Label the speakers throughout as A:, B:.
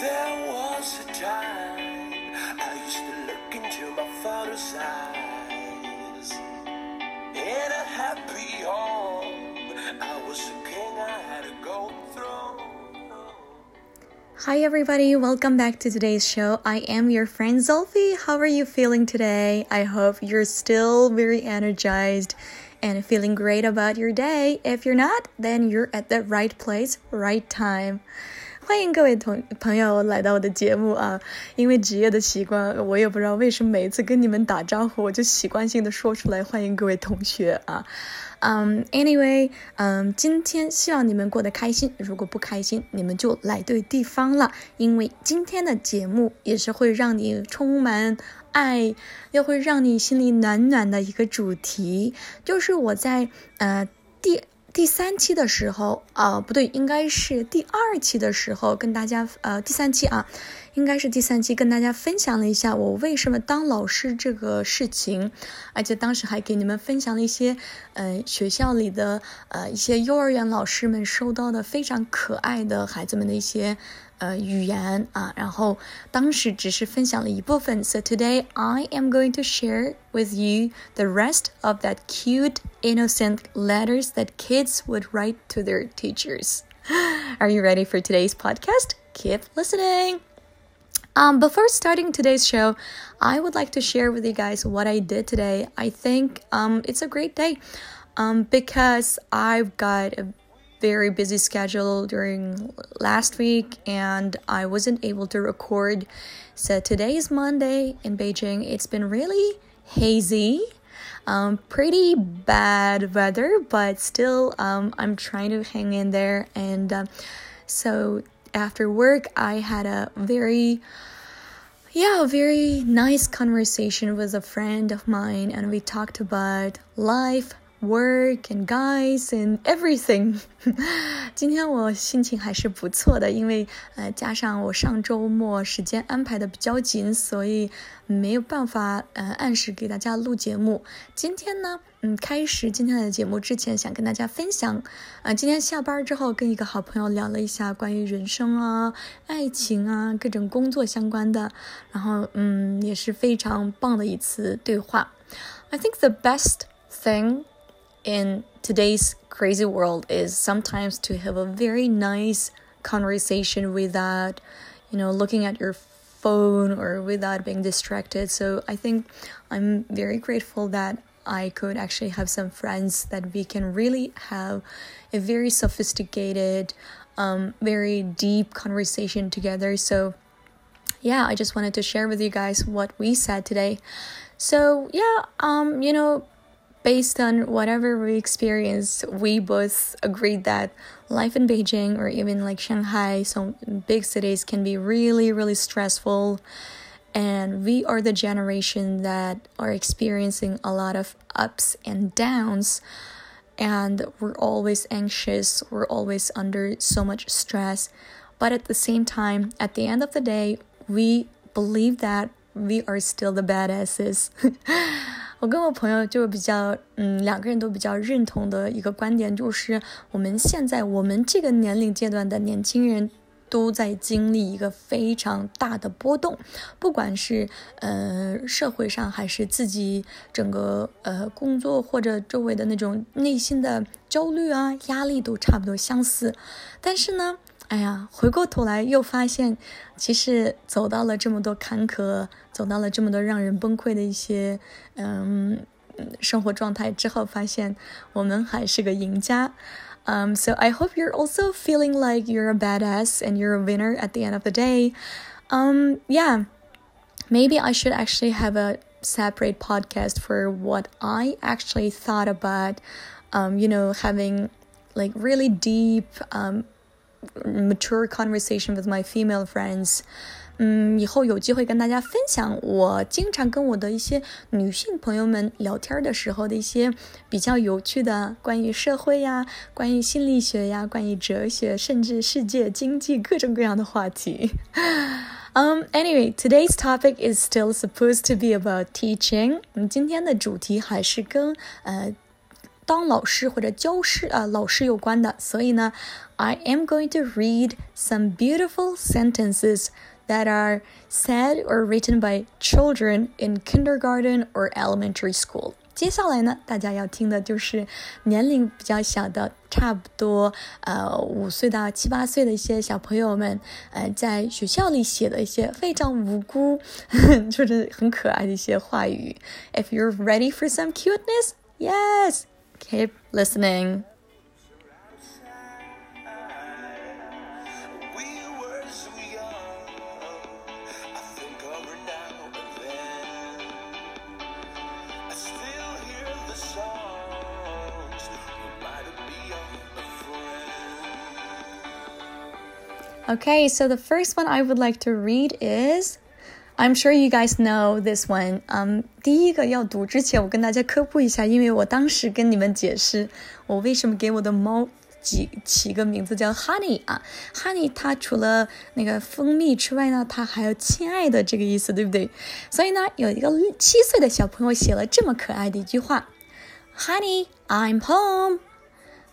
A: There was a time I used to look into my father's eyes. In a happy home, I was a king, I had a gold throne.
B: Hi, everybody. Welcome back to today's show. I am your friend Sophie. How are you feeling today? I hope you're still very energized and feeling great about your day. If you're not, then you're at the right place, right time. 欢迎各位同朋友来到我的节目啊！因为职业的习惯，我也不知道为什么每一次跟你们打招呼，我就习惯性的说出来欢迎各位同学啊。嗯，Anyway，嗯，今天希望你们过得开心。如果不开心，你们就来对地方了，因为今天的节目也是会让你充满爱，又会让你心里暖暖的一个主题，就是我在呃第。第三期的时候，啊，不对，应该是第二期的时候，跟大家，呃，第三期啊，应该是第三期，跟大家分享了一下我为什么当老师这个事情，而且当时还给你们分享了一些，呃，学校里的，呃，一些幼儿园老师们收到的非常可爱的孩子们的一些。呃语言啊，然后当时只是分享了一部分。So today I am going to share with you the rest of that cute, innocent letters that kids would write to their teachers. Are you ready for today's podcast? Keep listening. Um, before starting today's show, I would like to share with you guys what I did today. I think um, it's a great day um, because I've got a very busy schedule during last week and I wasn't able to record. So today is Monday in Beijing. It's been really hazy. Um, pretty bad weather, but still, um, I'm trying to hang in there. And uh, so after work, I had a very yeah, a very nice conversation with a friend of mine, and we talked about life, work and guys and everything 今天我心情还是不错的，因为呃加上我上周末时间安排的比较紧，所以没有办法呃按时给大家录节目。今天呢，嗯，开始今天的节目之前，想跟大家分享，呃，今天下班之后跟一个好朋友聊了一下关于人生啊、爱情啊、各种工作相关的，然后嗯也是非常棒的一次对话。I think the best thing in today's crazy world is sometimes to have a very nice conversation without, you know, looking at your phone or without being distracted. So I think I'm very grateful that I could actually have some friends that we can really have a very sophisticated, um, very deep conversation together. So, yeah, I just wanted to share with you guys what we said today. So, yeah, um, you know, based on whatever we experienced, we both agreed that life in Beijing or even like Shanghai, some big cities, can be really, really stressful. And we are the generation that are experiencing a lot of ups and downs. And we're always anxious, we're always under so much stress. But at the same time, at the end of the day, we believe that we are still the badasses. 我跟我朋友就比较，嗯，两个人都比较认同的一个观点，就是我们现在我们这个年龄阶段的年轻人都在经历一个非常大的波动，不管是呃社会上还是自己整个呃工作或者周围的那种内心的焦虑啊压力都差不多相似，但是呢。哎呀，回过头来又发现，其实走到了这么多坎坷，走到了这么多让人崩溃的一些嗯生活状态之后，发现我们还是个赢家。Um, so I hope you're also feeling like you're a badass and you're a winner at the end of the day. Um, yeah, maybe I should actually have a separate podcast for what I actually thought about, um, you know, having like really deep, um, mature conversation with my female friends。嗯，以后有机会跟大家分享我经常跟我的一些女性朋友们聊天的时候的一些比较有趣的关于社会呀、关于心理学呀、关于哲学，甚至世界经济各种各样的话题。Um, anyway, today's topic is still supposed to be about teaching. 嗯，今天的主题还是跟呃 当老师或者教师啊、呃、老师有关的，所以呢，I am going to read some beautiful sentences that are said or written by children in kindergarten or elementary school. 接下来呢，大家要听的就是年龄比较小的，差不多呃五岁到七八岁的一些小朋友们，呃，在学校里写的一些非常无辜，就是很可爱的一些话语。If you're ready for some cuteness, yes, keep listening. Okay, so the first one I would like to read is I'm sure you guys know this one. Um, 第一个要读之前，我跟大家科普一下，因为我当时跟你们解释我为什么给我的猫起起个名字叫 Honey 啊，Honey 它除了那个蜂蜜之外呢，它还有亲爱的这个意思，对不对？所以呢，有一个七岁的小朋友写了这么可爱的一句话：Honey, I'm home.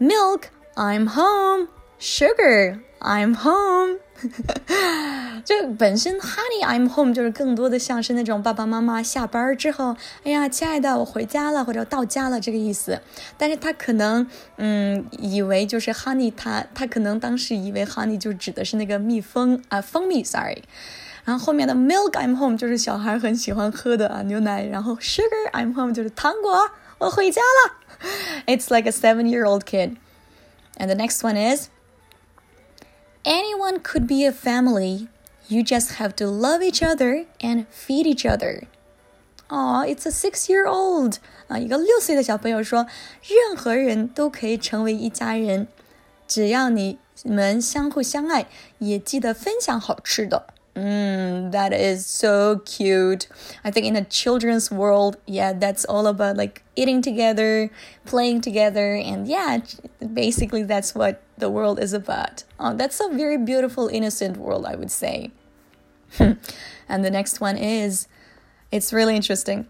B: Milk, I'm home. Sugar, I'm home 就本身 Honey I'm home 就是更多的像是那种爸爸妈妈下班之后，哎呀，亲爱的，我回家了或者到家了这个意思。但是他可能嗯以为就是 Honey 他他可能当时以为 Honey 就指的是那个蜜蜂啊蜂蜜，sorry。然后后面的 Milk I'm home 就是小孩很喜欢喝的啊牛奶，然后 Sugar I'm home 就是糖果，我回家了。It's like a seven-year-old kid. And the next one is. Anyone could be a family. You just have to love each other and feed each other. Oh, it's a six-year-old 啊，一个六岁的小朋友说，任何人都可以成为一家人，只要你们相互相爱，也记得分享好吃的。 Mm, that is so cute. I think in a children's world, yeah, that's all about like eating together, playing together, and yeah, basically that's what the world is about. Oh, that's a very beautiful, innocent world, I would say. and the next one is it's really interesting.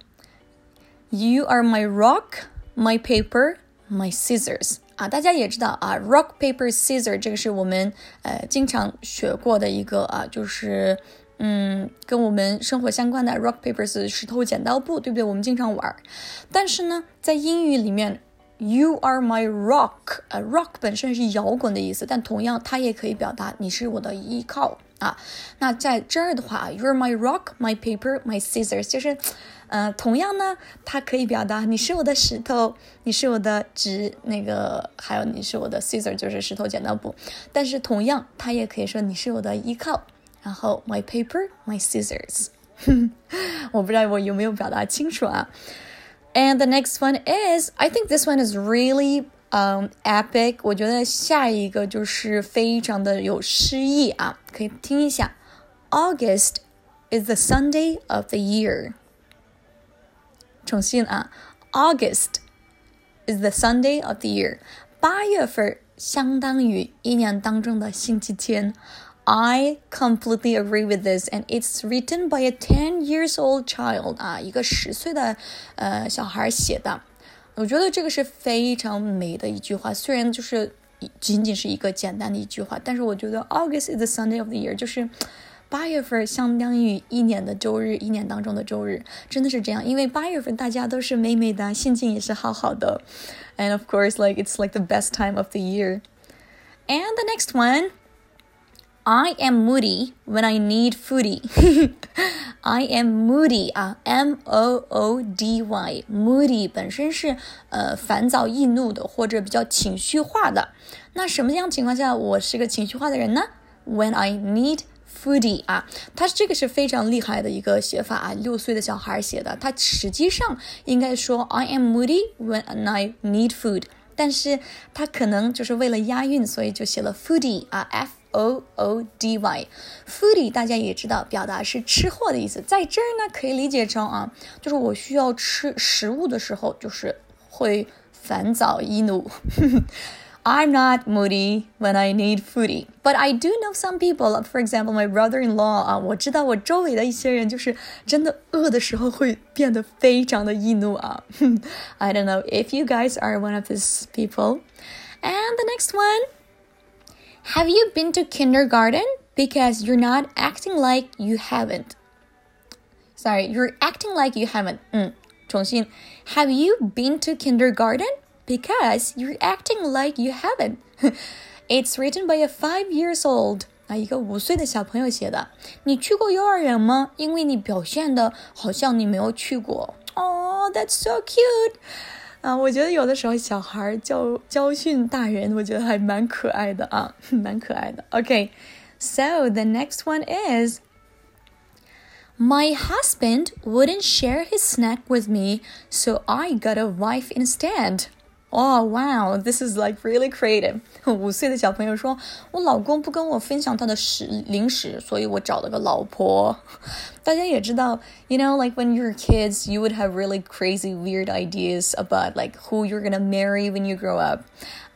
B: You are my rock, my paper, my scissors. 啊，大家也知道啊，rock paper scissor 这个是我们呃经常学过的一个啊，就是嗯跟我们生活相关的 rock paper 是石头剪刀布，对不对？我们经常玩。但是呢，在英语里面，You are my rock，呃，rock 本身是摇滚的意思，但同样它也可以表达你是我的依靠啊。那在这儿的话，You're my rock, my paper, my scissors，就是。呃，同样呢，它可以表达你是我的石头，你是我的纸，那个还有你是我的 scissor，就是石头剪刀布。但是同样，它也可以说你是我的依靠。然后 my paper, my scissors。我不知道我有没有表达清楚啊？And the next one is, I think this one is really um epic。我觉得下一个就是非常的有诗意啊，可以听一下。August is the Sunday of the year. 重新啊，August is the Sunday of the year。八月份相当于一年当中的星期天。I completely agree with this, and it's written by a ten years old child 啊，一个十岁的呃小孩写的。我觉得这个是非常美的一句话，虽然就是仅仅是一个简单的一句话，但是我觉得 August is the Sunday of the year 就是。八月份相当于一年的周日，一年当中的周日，真的是这样。因为八月份大家都是美美的，心情也是好好的。And of course, like it's like the best time of the year. And the next one, I am moody when I need foodie. I am moody 啊，M O O D Y，moody 本身是呃烦躁易怒的，或者比较情绪化的。那什么样情况下我是个情绪化的人呢？When I need Foodie 啊，它这个是非常厉害的一个写法啊，六岁的小孩写的。他实际上应该说 I am moody when I need food，但是他可能就是为了押韵，所以就写了 foodie 啊，F O O D Y。Foodie 大家也知道，表达是吃货的意思，在这儿呢可以理解成啊，就是我需要吃食物的时候，就是会烦躁易怒。 I'm not moody when I need foodie, but I do know some people. For example, my brother-in-law 啊，我知道我周围的一些人就是真的饿的时候会变得非常的易怒啊。I don't know if you guys are one of these people. And the next one, have you been to kindergarten? Because you're not acting like you haven't. Sorry, you're acting like you haven't. 嗯，重新，Have you been to kindergarten? Because you're acting like you haven't. It's written by a five years old 啊，一个五岁的小朋友写的。你去过幼儿园吗？因为你表现的好像你没有去过。Oh, that's so cute. 啊，我觉得有的时候小孩教教训大人，我觉得还蛮可爱的啊，蛮可爱的。Okay, so the next one is. My husband wouldn't share his snack with me, so I got a wife instead. Oh wow, this is like really creative. 五岁的小朋友说：“我老公不跟我分享他的食零食，所以我找了个老婆。”大家也知道，you know, like when you're kids, you would have really crazy, weird ideas about like who you're gonna marry when you grow up.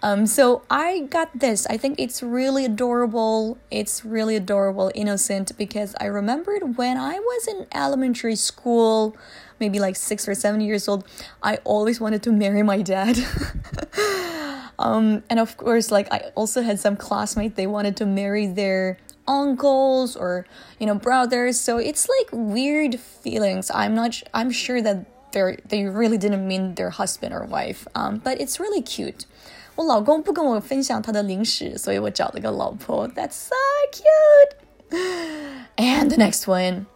B: Um, so I got this. I think it's really adorable. It's really adorable, innocent, because I remembered when I was in elementary school maybe like six or seven years old, I always wanted to marry my dad. um, and of course, like I also had some classmates, they wanted to marry their uncles or you know brothers so it's like weird feelings i'm not i'm sure that they're they really didn't mean their husband or wife um but it's really cute 我老公不跟我分享他的零食，所以我找了个老婆。That's so cute. And the next one.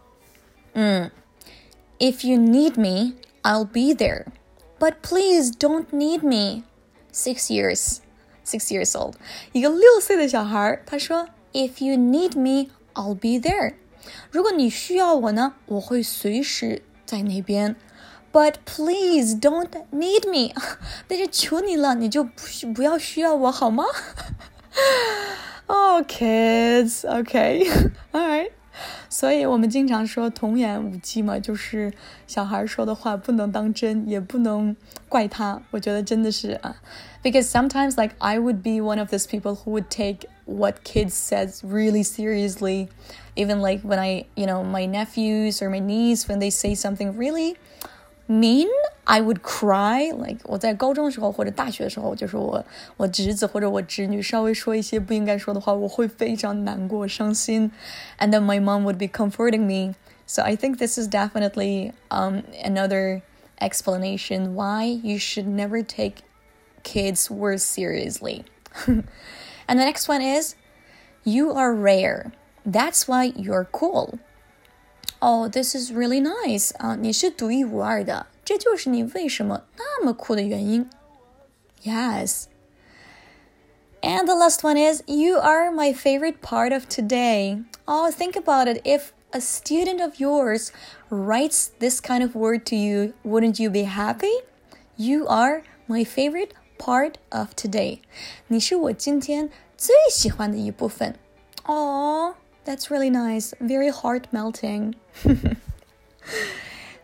B: Mm. If you need me, I'll be there. But please don't need me. Six years, six years old. 一个六岁的小孩，他说：“If you need me, I'll be there. 如果你需要我呢，我会随时在那边。But please don't need me. 但是求你了，你就不不要需要我好吗？Oh, kids. Okay. All right. 所以我们经常说童言无忌嘛，就是小孩说的话不能当真，也不能怪他。我觉得真的是啊，because sometimes like I would be one of those people who would take what kids says really seriously, even like when I, you know, my nephews or my niece when they say something really mean I would cry like 我在高中的时候或者大学的时候，就是我我侄子或者我侄女稍微说一些不应该说的话，我会非常难过伤心，and then my mom would be comforting me. So I think this is definitely um, another explanation why you should never take kids' words seriously. and the next one is, you are rare. That's why you're cool. Oh, this is really nice 啊！你是独一无二的， 这就是你为什么那么酷的原因。Yes. And the last one is You are my favorite part of today. Oh, think about it. If a student of yours writes this kind of word to you, wouldn't you be happy? You are my favorite part of today. 你是我今天最喜欢的一部分。哦。that's really nice, very heart melting.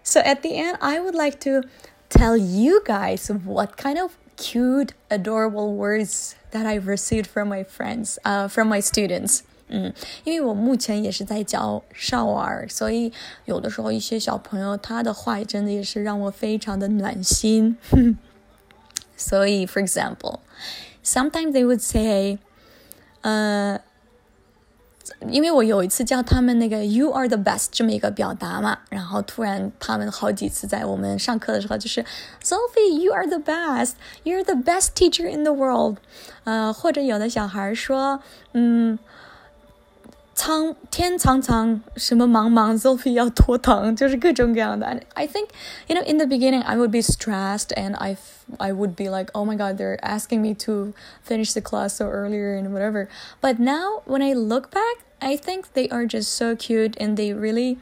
B: so, at the end, I would like to tell you guys what kind of cute, adorable words that I've received from my friends, uh, from my students. 嗯，因为我目前也是在教少儿，所以有的时候一些小朋友他的话真的也是让我非常的暖心。所以，for example, sometimes they would say, 呃、uh,。 因为我有一次教他们那个 "You are the best" 这么一个表达嘛，然后突然他们好几次在我们上课的时候就是 "Sophie, you are the best, you're the best teacher in the world"，呃，或者有的小孩说，嗯。苍天苍苍，什么茫茫，Sophie 要拖堂，就是各种各样的。And I think, you know, in the beginning, I would be stressed, and I, I would be like, oh my god, they're asking me to finish the class so earlier and whatever. But now, when I look back, I think they are just so cute, and they really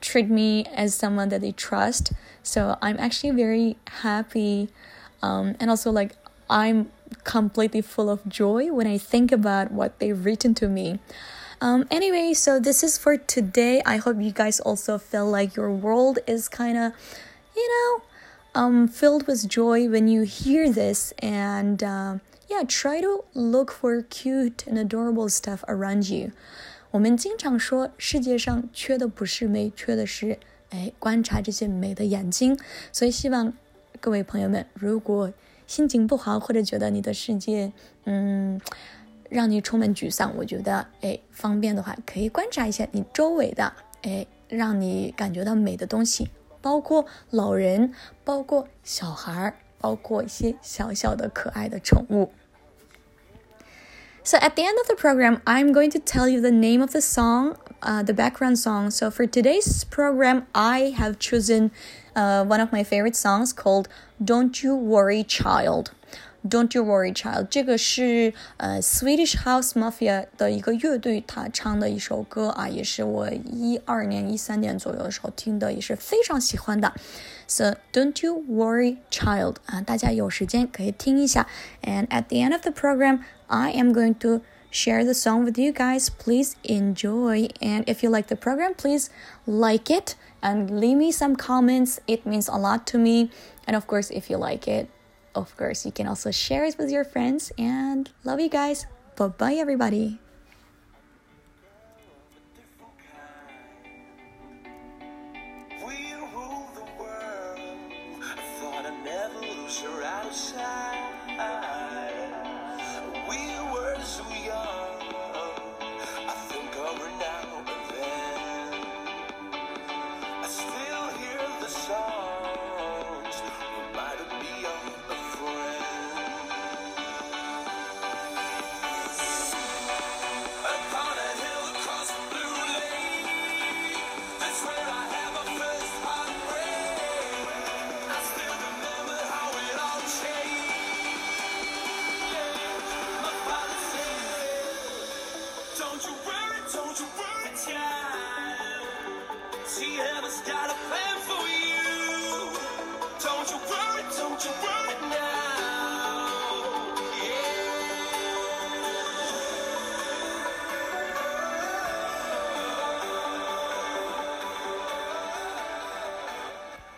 B: treat me as someone that they trust. So I'm actually very happy, um, and also like I'm completely full of joy when I think about what they've written to me. Um, anyway, so this is for today. I hope you guys also feel like your world is kind of, you know, um, filled with joy when you hear this. And uh, Yeah, try to look for cute and adorable stuff around you. 我们经常说，世界上缺的不是美，缺的是哎观察这些美的眼睛。所以希望各位朋友们，如果心情不好，或者觉得你的世界嗯 让你充满沮丧，我觉得哎方便的话，可以观察一下你周围的哎让你感觉到美的东西，包括老人，包括小孩儿，包括一些小小的可爱的宠物。So at the end of the program, I'm going to tell you the name of the song, uh, the background song. So for today's program, I have chosen uh, one of my favorite songs called "Don't You Worry, Child." Don't You Worry, Child，这个是呃 Swedish House Mafia 的一个乐队，他唱的一首歌啊，也是我一二年、一三年左右的时候听的，也是非常喜欢的。So Don't You Worry, Child 啊，大家有时间可以听一下。And at the end of the program, I am going to share the song with you guys. Please enjoy. And if you like the program, please like it and leave me some comments. It means a lot to me. And of course, if you like it, of course, you can also share it with your friends. And love you guys. Bye bye, everybody.